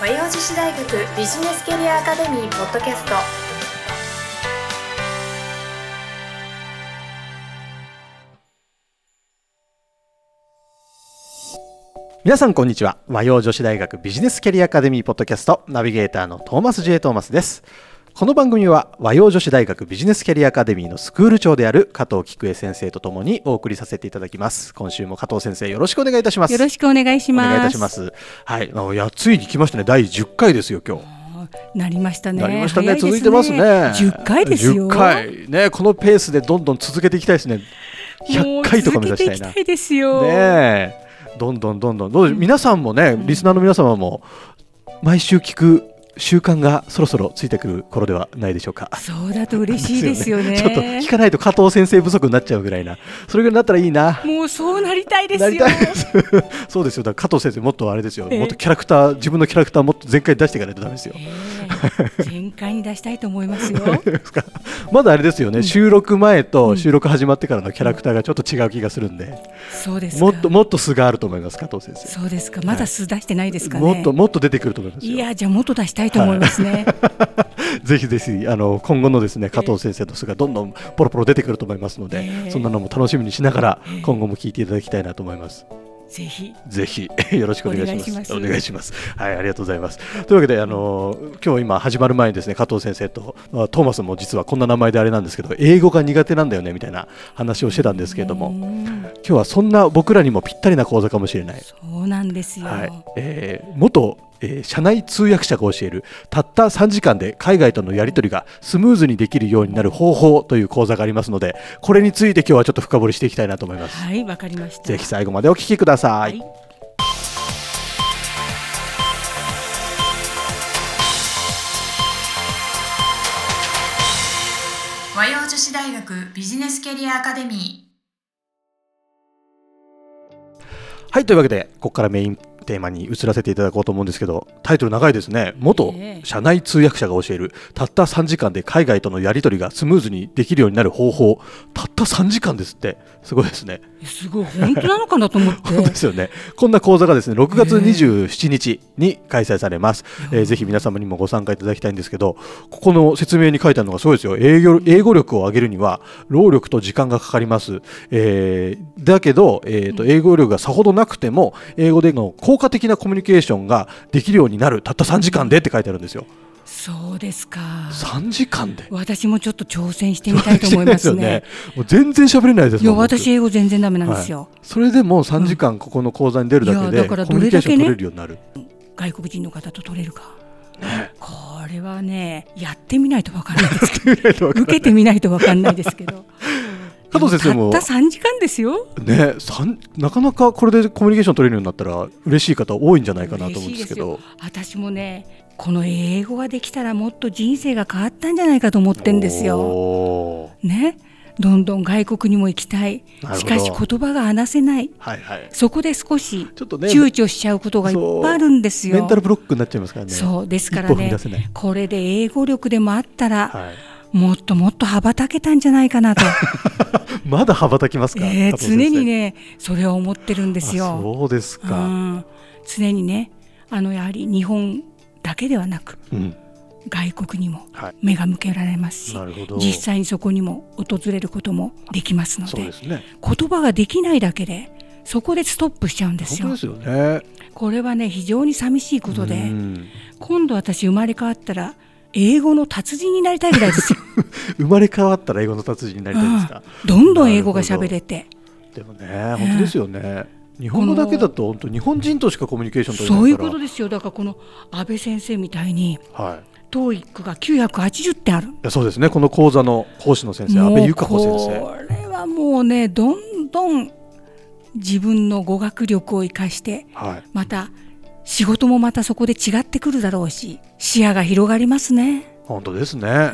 和洋女子大学ビジネスキャリアアカデミーポッドキャスト。皆さんこんにちは。和洋女子大学ビジネスキャリアアカデミーポッドキャストナビゲーターのトーマス J トーマスです。この番組は和洋女子大学ビジネスキャリアアカデミーのスクール長である加藤菊江先生とともにお送りさせていただきます。今週も加藤先生よろしくお願いいたします。よろしくお願いします。お願いいたします。はい。あのいやついに来ましたね。第10回ですよ今日。なりましたね。なりましたね。早続いてますね。10回ですよ。10回。ねこのペースでどんどん続けていきたいですね。100回とか目指したいな。いきたいですよ。ねえ。どんどんどんどん。どう皆さんもね、リスナーの皆様も毎週聞く習慣がそろそろついてくる頃ではないでしょうか。そうだと嬉しいですよね。ちょっと聞かないと加藤先生不足になっちゃうぐらいなそれぐらいになったらいいな。もうそうなりたいですよ。なりたいです そうですよだから加藤先生もっとあれですよ、ええもっとキャラクター自分のキャラクターもっと全開に出していかないとダメですよ。ええ全開に出したいと思いますよ。まだあれですよね、収録前と収録始まってからのキャラクターがちょっと違う気がするんで、そうですか。もっともっと素があると思います加藤先生。そうですか。まだ素出してないですかね。もっともっと出てくると思いますよ。いやじゃあもっと出したいと思いますね。ぜひぜひあの今後のですね加藤先生の巣がどんどんポロポロ出てくると思いますので、ええそんなのも楽しみにしながら今後も聞いていただきたいなと思います。ぜひぜひ よろしくお願いします。お願いしますはい、ありがとうございます。というわけであの今日今始まる前にですね加藤先生とまあトーマスも実はこんな名前であれなんですけど英語が苦手なんだよねみたいな話をしてたんですけれども、うん今日はそんな僕らにもぴったりな講座かもしれない。そうなんですよ。はいえー元、えー社内通訳者が教えるたった3時間で海外とのやり取りがスムーズにできるようになる方法という講座がありますのでこれについて今日はちょっと深掘りしていきたいなと思います。はいわかりました。ぜひ最後までお聞きください。はい和洋女子大学ビジネスキャリアアカデミはいというわけでここからメインテーマに移らせていただこうと思うんですけどタイトル長いですね元ええ社内通訳者が教えるたった3時間で海外とのやり取りがスムーズにできるようになる方法たった3時間ですってすごいですね。すごい本当なのかなと思って。ですよね。こんな講座がですね、6月27日に開催されます。えーぜひ皆様にもご参加いただきたいんですけど、ここの説明に書いてあるのがすごいですよ。英語英語力を上げるには労力と時間がかかります。えーだけど、えーと英語力がさほどなくても英語での効果的なコミュニケーションができるようになる。たった3時間でって書いてあるんですよ。そうですか。3時間で？私もちょっと挑戦してみたいと思いますね。もう全然喋れないですいやもん僕私英語全然ダメなんですよ。それでも3時間ここの講座に出るだけでいやだからコミュニケーション取どれるようになる。外国人の方と取れるか。これはねやってみないとわかんないですけど受けてみないとわかんないですけど。加藤先生も。たった3時間ですよ。ね、なかなかこれでコミュニケーション取れるようになったら嬉しい方多いんじゃないかなと思うんですけど。私もねこの英語ができたらもっと人生が変わったんじゃないかと思ってんですよ。ね。どんどん外国にも行きたい。しかし言葉が話せない。はいはい。そこで少しちょっとね躊躇しちゃうことがいっぱいあるんですよ。メンタルブロックになっちゃいますからね。そうですからねこれで英語力でもあったら、はい、もっともっと羽ばたけたんじゃないかなと、まだ羽ばたきますか、えー常にねそれは思ってるんですあよ。そうですうか、ん、常にねあのやはり日本だけではなくうん。外国にもはい。目が向けられますし、なるほど。実際にそこにも訪れることもできますのでね。言葉ができないだけでそこでストップしちゃうんですよ。ですよね。これはね非常に寂しいことで、うん。今度私生まれ変わったら英語の達人になりたいぐらいですよ。生まれ変わったら英語の達人になりたいですか、うん。どんどん英語が喋れて。でもね本当ですよね、日本語だけだと本当日本人としかコミュニケーション取れそうないから。いうことですよ。だからこの安倍先生みたいにはい、TOEIC が980点ある。いやそうですね。この講座の講師の先生安倍由香子先生。これはもうねどんどん自分の語学力を生かしてはい。また仕事もまたそこで違ってくるだろうし視野が広がりますね。本当ですね、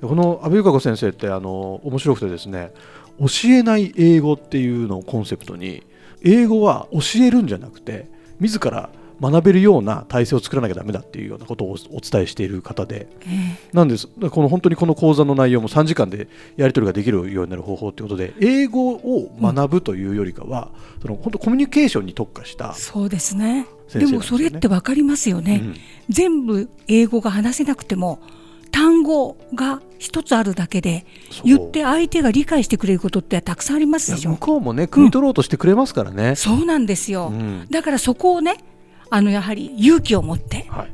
この安倍由香子先生ってあの面白くてですね教えない英語っていうのをコンセプトに英語は教えるんじゃなくて自ら学べるような体制を作らなきゃダメだっていうようなことをお伝えしている方でえなんですこの本当にこの講座の内容も3時間でやり取りができるようになる方法ということで英語を学ぶというよりかは、その本当コミュニケーションに特化したえそうですね。でもそれってわかりますよね、うん。全部英語が話せなくても単語が一つあるだけで言って相手が理解してくれることってたくさんありますでしょ。向こうもね汲み取ろうとしてくれますからね、そうなんですよ、うん。だからそこをねあのやはり勇気を持ってはい。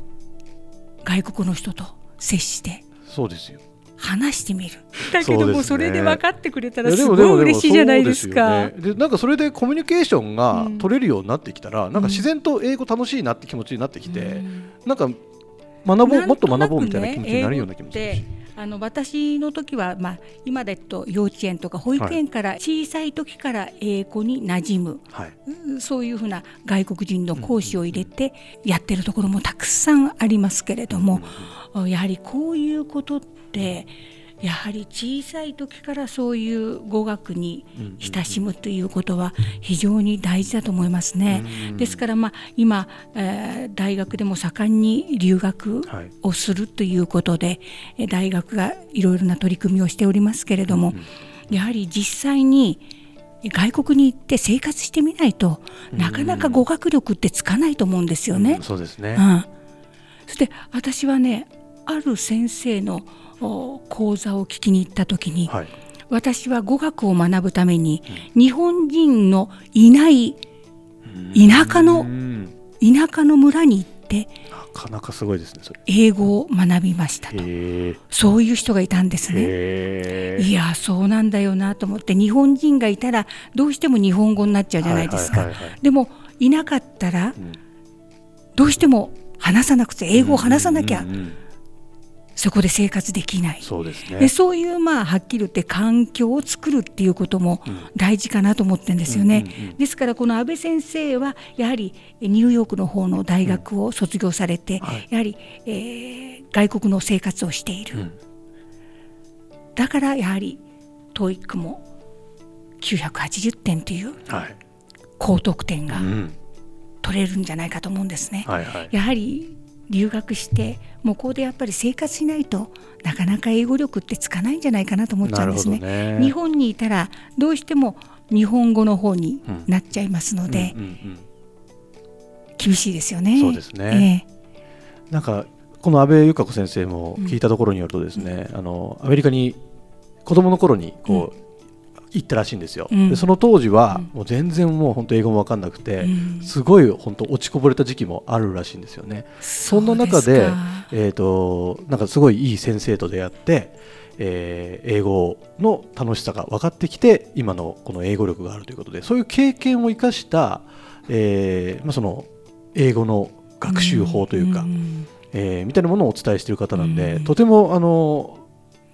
外国の人と接して。そうですよ話してみる。だけどもそれで分かってくれたらすごい嬉しいじゃないですか。でなんかそれでコミュニケーションがうん。取れるようになってきたら、なんか自然と英語楽しいなって気持ちになってきて、うん。なんか学ぼうもっと学ぼうみたいな気持ちになるような気もするしあの私の時は、まあ、今だと幼稚園とか保育園から小さい時から英語に馴染む、はい。うんそういうふうな外国人の講師を入れてやってるところもたくさんありますけれども、やはりこういうことってやはり小さい時からそういう語学に親しむということは非常に大事だと思いますね。ですからまあ今、えー大学でも盛んに留学はい。をするということで、えー大学がいろいろな取り組みをしておりますけれども、やはり実際に外国に行って生活してみないとなかなか語学力ってつかないと思うんですよね。うん。そうですね、うん、そして私はねある先生のお講座を聞きに行った時に、はい。私は語学を学ぶために日本人のいない田舎うのん。田舎の村に行ってなかなかすごいですねそれ。英語を学びましたと。そういう人がいたんですね。いやそうなんだよなと思って日本人がいたらどうしても日本語になっちゃうじゃないですか。でもいなかったらん。どうしても話さなくて英語を話さなきゃそこで生活できない。そうですね。でそういうまあはっきり言って環境を作るっていうことも大事かなと思ってるんですよね。うんうんうんですからこの安倍先生はやはりニューヨークの方の大学を卒業されて、はい。やはり、えー外国の生活をしている、うん。だからやはり TOEIC も980点というはい。高得点がうん。取れるんじゃないかと思うんですね。はいはい。やはり留学して向こうでやっぱり生活しないとなかなか英語力ってつかないんじゃないかなと思っちゃうんですね。ね。日本にいたらどうしても日本語の方になっちゃいますので、うんうんうん厳しいですよね。そうですね。えなんかこの安倍由香子先生も聞いたところによるとですね、あのアメリカに子供の頃にこう、行ったらしいんですよ、うん。でその当時はもう全然もう本当英語も分かんなくて、うん。すごい本当落ちこぼれた時期もあるらしいんですよね。そんな中でえー、となんかすごいいい先生と出会って、えー英語の楽しさが分かってきて今のこの英語力があるということでそういう経験を生かした、えーまあ、その英語の学習法というか、んえーみたいなものをお伝えしている方なんで、うん。とてもあの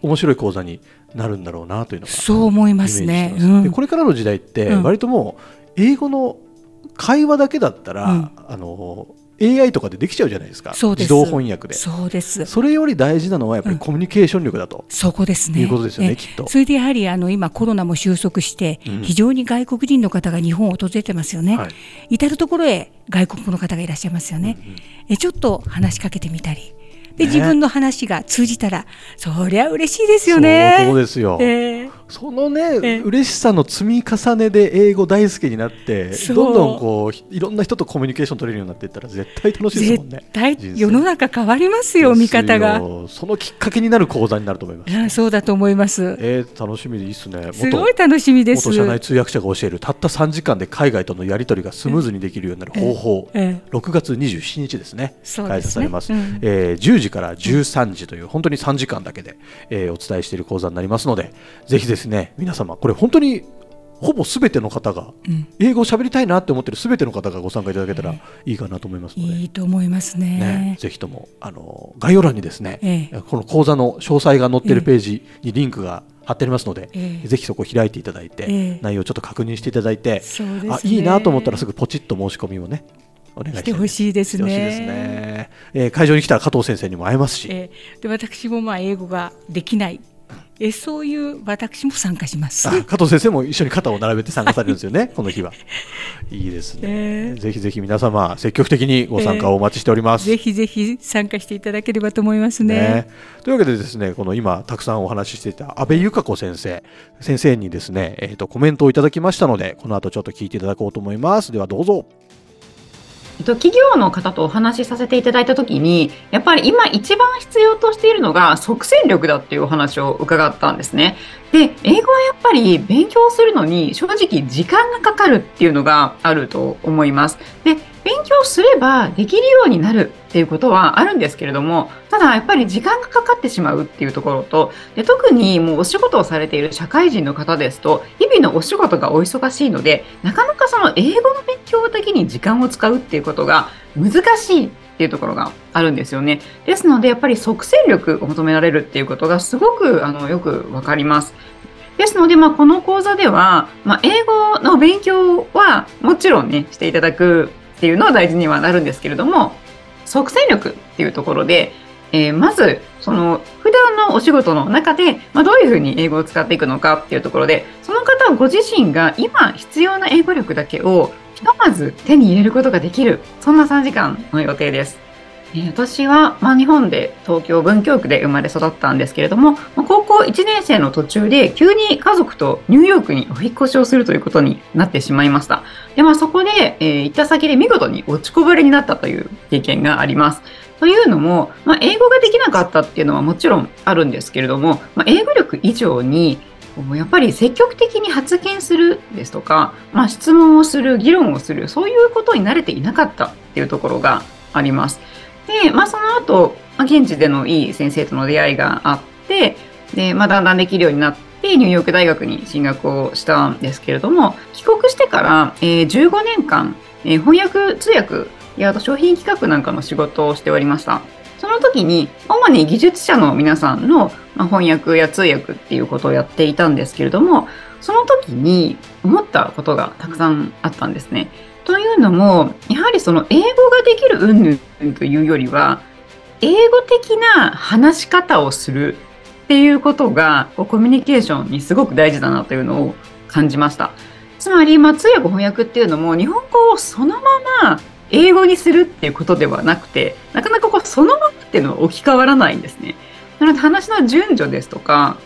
面白い講座になるんだろうなというのがそう思いますね。うん。でこれからの時代ってうん。割ともう英語の会話だけだったら、うん。あの AI とかでできちゃうじゃないですか。そうです。自動翻訳で。そうです。それより大事なのはやっぱりうん。コミュニケーション力だと、そこですね。いうことですよねえきっと。それでやはりあの今コロナも収束して、うん。非常に外国人の方が日本を訪れてますよね。はい。至る所へ外国の方がいらっしゃいますよね。えちょっと話しかけてみたり。で、ね。自分の話が通じたらそりゃ嬉しいですよね。そうですよ、ええそのね、え。嬉しさの積み重ねで英語大好きになってどんどんこうひいろんな人とコミュニケーション取れるようになっていったら絶対楽しいですもんね。絶対世の中変わりますよ見方が。そのきっかけになる講座になると思います、うんそうだと思います。えー、楽しみでいいっすね。すごい楽しみです。元社内通訳者が教えるたった3時間で海外とのやり取りがスムーズにできるようになる方法、ええ6月27日ですね。開催されます、うん。えー10時から13時という本当に3時間だけで、えーお伝えしている講座になりますのでぜひですね皆様これ本当にほぼすべての方が、うん。英語を喋りたいなって思ってるすべての方がご参加いただけたらいいかなと思いますので、いいと思いますね。ね、ぜひともあの概要欄にですね、ええ。この講座の詳細が載っているページにリンクが貼ってありますので、ええ。ぜひそこを開いていただいて、ええ。内容をちょっと確認していただいて、ね。あいいなと思ったらすぐポチッと申し込みをねお願いしてほしいですね。しね、えー会場に来たら加藤先生にも会えますし、えーで私もまあ英語ができないえそういう私も参加します。あ加藤先生も一緒に肩を並べて参加されるんですよね、この日は。いいですね、ええぜひぜひ皆様、積極的にご参加をお待ちしております。ぜひぜひ参加していただければと思いますね。ね、というわけでですねこの今たくさんお話ししていた安倍由香子先生先生にですね、えー、とコメントをいただきましたのでこの後ちょっと聞いていただこうと思いますではどうぞえっと、企業の方とお話しさせていただいたときに、やっぱり今一番必要としているのが即戦力だっていうお話を伺ったんですね。で、英語はやっぱり勉強するのに正直時間がかかるっていうのがあると思います。で、勉強すればできるようになるっていうことはあるんですけれども、ただやっぱり時間がかかってしまうっていうところと、で特にもうお仕事をされている社会人の方ですと、日々のお仕事がお忙しいので、なかなかその英語の勉強だけに時間を使うっていうことが難しいっていうところがあるんですよね。ですので、やっぱり即戦力を求められるっていうことがすごくあのよくわかります。ですので、まあ、この講座では、まあ、英語の勉強はもちろんね、していただくっていうのは大事にはなるんですけれども、即戦力っていうところで、えー、まず、その、普段のお仕事の中で、まあ、どういうふうに英語を使っていくのかっていうところで、その方ご自身が今必要な英語力だけをひとまず手に入れることができる、そんな3時間の予定です。私は、まあ、日本で東京文京区で生まれ育ったんですけれども、まあ、高校1年生の途中で急に家族とニューヨークにお引越しをするということになってしまいました。で、まあ、そこで、えー、行った先で見事に落ちこぼれになったという経験があります。というのも、まあ、英語ができなかったっていうのはもちろんあるんですけれども、まあ、英語力以上にやっぱり積極的に発言するですとか、まあ、質問をする、議論をする、そういうことに慣れていなかったっていうところがあります。で、まあ、その後、まあ、現地でのいい先生との出会いがあって、で、まあ、だんだんできるようになって、ニューヨーク大学に進学をしたんですけれども、帰国してから、えー、15年間、えー、翻訳、通訳やあと商品企画なんかの仕事をしておりました。その時に、主に技術者の皆さんの、まあ、翻訳や通訳っていうことをやっていたんですけれども、その時に思ったことがたくさんあったんですね。というのも、やはりその英語ができる云々というよりは、英語的な話し方をするっていうことがコミュニケーションにすごく大事だなというのを感じました。つまり、まあ、通訳翻訳っていうのも日本語をそのまま英語にするっていうことではなくて、なかなかこうそのままっていうのは置き換わらないんですね。なので話の順序ですとか、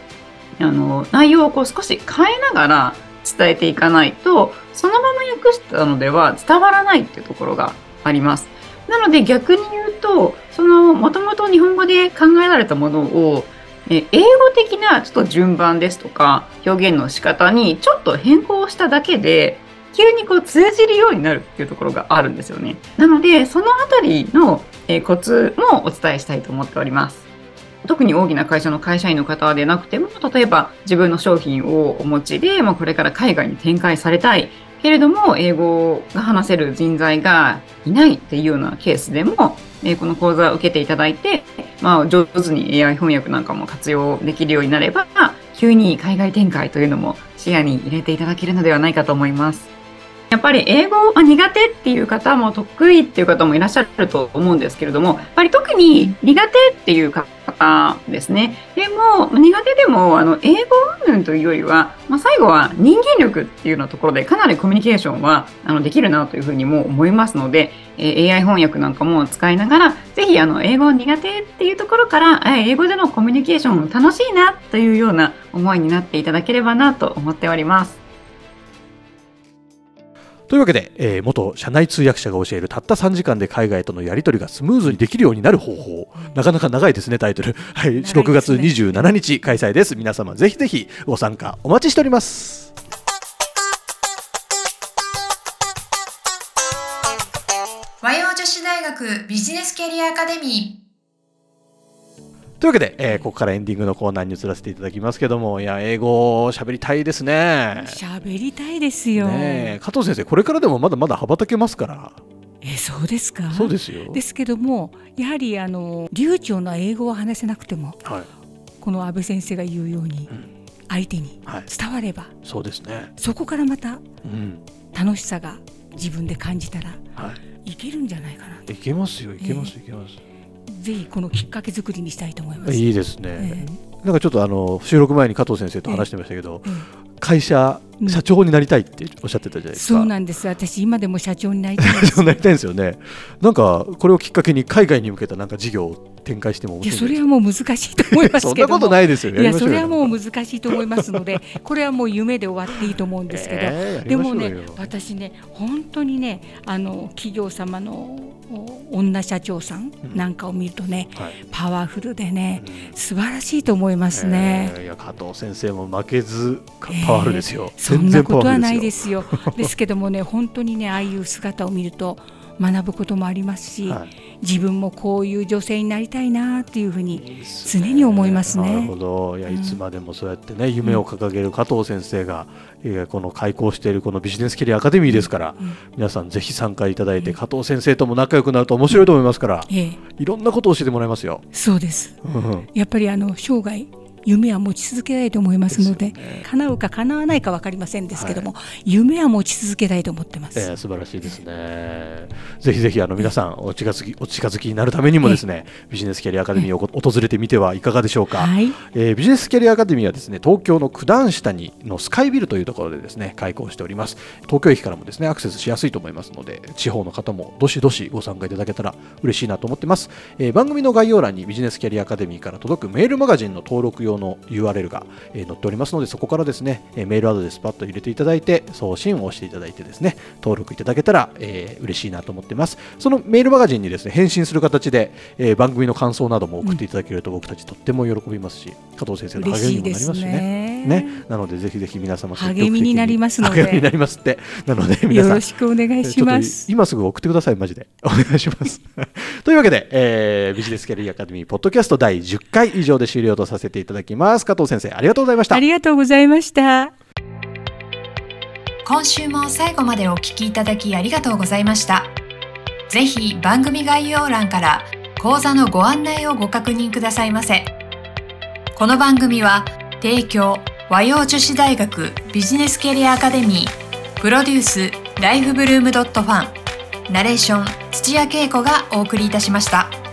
あの内容をこう少し変えながら伝えていかないとそのまま訳したのでは伝わらないっていうところがあります。なので逆に言うとそのもともと日本語で考えられたものを英語的なちょっと順番ですとか表現の仕方にちょっと変更しただけで急にこう通じるようになるっていうところがあるんですよね。なのでそのあたりのコツもお伝えしたいと思っております。特に大きな会社の会社員の方でなくても例えば自分の商品をお持ちで、まあ、これから海外に展開されたいけれども英語が話せる人材がいないっていうようなケースでも、えこの講座を受けていただいて、まあ、上手に AI 翻訳なんかも活用できるようになれば急に海外展開というのも視野に入れていただけるのではないかと思います。やっぱり英語が苦手っていう方も得意っていう方もいらっしゃると思うんですけれども、やっぱり特に苦手っていう方ですね。でも、苦手でも、あの、英語云々というよりは、まあ、最後は人間力っていうようなところで、かなりコミュニケーションは、あの、できるなというふうにも思いますので、え、AI 翻訳なんかも使いながら、ぜひ、あの、英語苦手っていうところから、え、英語でのコミュニケーション楽しいなというような思いになっていただければなと思っております。というわけで、えー、元社内通訳者が教えるたった3時間で海外とのやり取りがスムーズにできるようになる方法、なかなか長いですね、タイトル。はい、6月27日開催です。皆様ぜひぜひご参加お待ちしております。和洋女子大学ビジネスキャリアアカデミーというわけで、えー、ここからエンディングのコーナーに移らせていただきますけども、いや、英語喋りたいですね。喋りたいですよ。ね、加藤先生、これからでもまだまだ羽ばたけますから。えそうですか？そうですよ。ですけども、やはりあの流暢な英語を話せなくても、はい、この安倍先生が言うように、うん、相手に伝われば、はい、そうですね。そこからまた、うん、楽しさが自分で感じたら、はい、いけるんじゃないかな。いけますよ、いけます、いけます。ぜひこのきっかけ作りにしたいと思います。いいですね。えー、なんかちょっとあの収録前に加藤先生と話してましたけど、えーえー、会社社長になりたいっておっしゃってたじゃないですか。そうなんです。私今でも社長になりたい 社長になりたいんですよね。なんかこれをきっかけに海外に向けたなんか事業展開しても面いやそれはもう難しいと思います そんなことないですよいやそれはもう難しいと思いますのでこれはもう夢で終わっていいと思うんですけど、えーでもね私ね本当にねあの企業様のお女社長さんなんかを見るとね、はい。パワフルでねうん。素晴らしいと思いますね。えーいや加藤先生も負けずパワフルですよ、そんなことはないすですよ。ですけどもね本当にねああいう姿を見ると学ぶこともありますし、はい。自分もこういう女性になりたいなっていうふうに常に思いますね。なるほど。いやうん。いつまでもそうやってね、夢を掲げる加藤先生が、えーこの開校しているこのビジネスキャリアアカデミーですから、うん。皆さんぜひ参加いただいて、加藤先生とも仲良くなると面白いと思いますから、ええ。いろんなことを教えてもらいますよ。そうです。うん。やっぱりあの生涯夢は持ち続けたいと思いますのでね。叶うか叶わないか分かりませんですけども、夢は持ち続けたいと思ってます。えー素晴らしいですね。ぜひぜひあの皆さんお近づきお近づきになるためにもですね、ビジネスキャリアアカデミーをご訪れてみてはいかがでしょうか。はい。えービジネスキャリアアカデミーはですね東京の九段下にのスカイビルというところでですね開校しております。東京駅からもですねアクセスしやすいと思いますので地方の方もどしどしご参加いただけたら嬉しいなと思ってます、えー番組の概要欄にビジネスキャリアアカデミーから届くメールマガジンの登録用の URL が、えー載っておりますのでそこからですね、えーメールアドレスパッと入れていただいて送信を押していただいてですね登録いただけたら、えー嬉しいなと思ってます。そのメールマガジンにですね返信する形で、えー番組の感想なども送っていただけると僕たちとっても喜びますし加藤先生の嬉励みにもなりますしね。ね。ね、なのでぜひぜひ皆様励みになりますので。励みになりますって。なので皆さんよろしくお願いします。と。今すぐ送ってくださいマジで。お願いします。というわけで、えービジネスキャリアアカデミーポッドキャスト第10回以上で終了とさせていただきます加藤先生ありがとうございましたありがとうございました。今週も最後までお聞きいただきありがとうございました。ぜひ番組概要欄から講座のご案内をご確認くださいませ。この番組は提供和洋女子大学ビジネスキャリアアカデミープロデュースライフブルームドットファンナレーション土屋恵子がお送りいたしました。